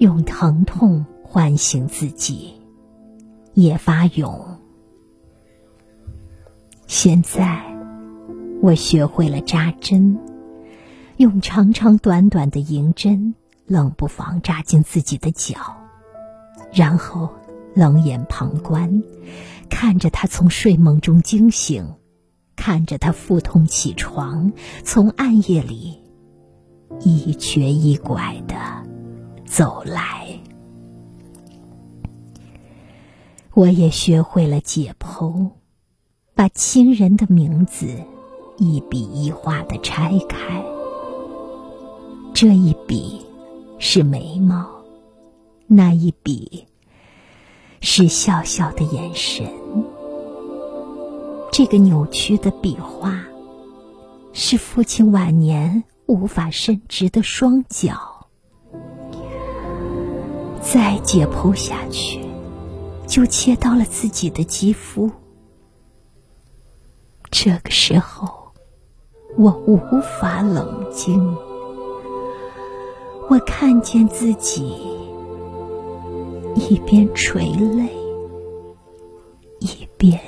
用疼痛唤醒自己，也发勇。现在，我学会了扎针，用长长短短的银针，冷不防扎进自己的脚，然后冷眼旁观，看着他从睡梦中惊醒，看着他腹痛起床，从暗夜里一瘸一拐的走来。我也学会了解剖。把亲人的名字一笔一画的拆开，这一笔是眉毛，那一笔是笑笑的眼神。这个扭曲的笔画，是父亲晚年无法伸直的双脚。再解剖下去，就切到了自己的肌肤。这个时候，我无法冷静。我看见自己一边垂泪，一边。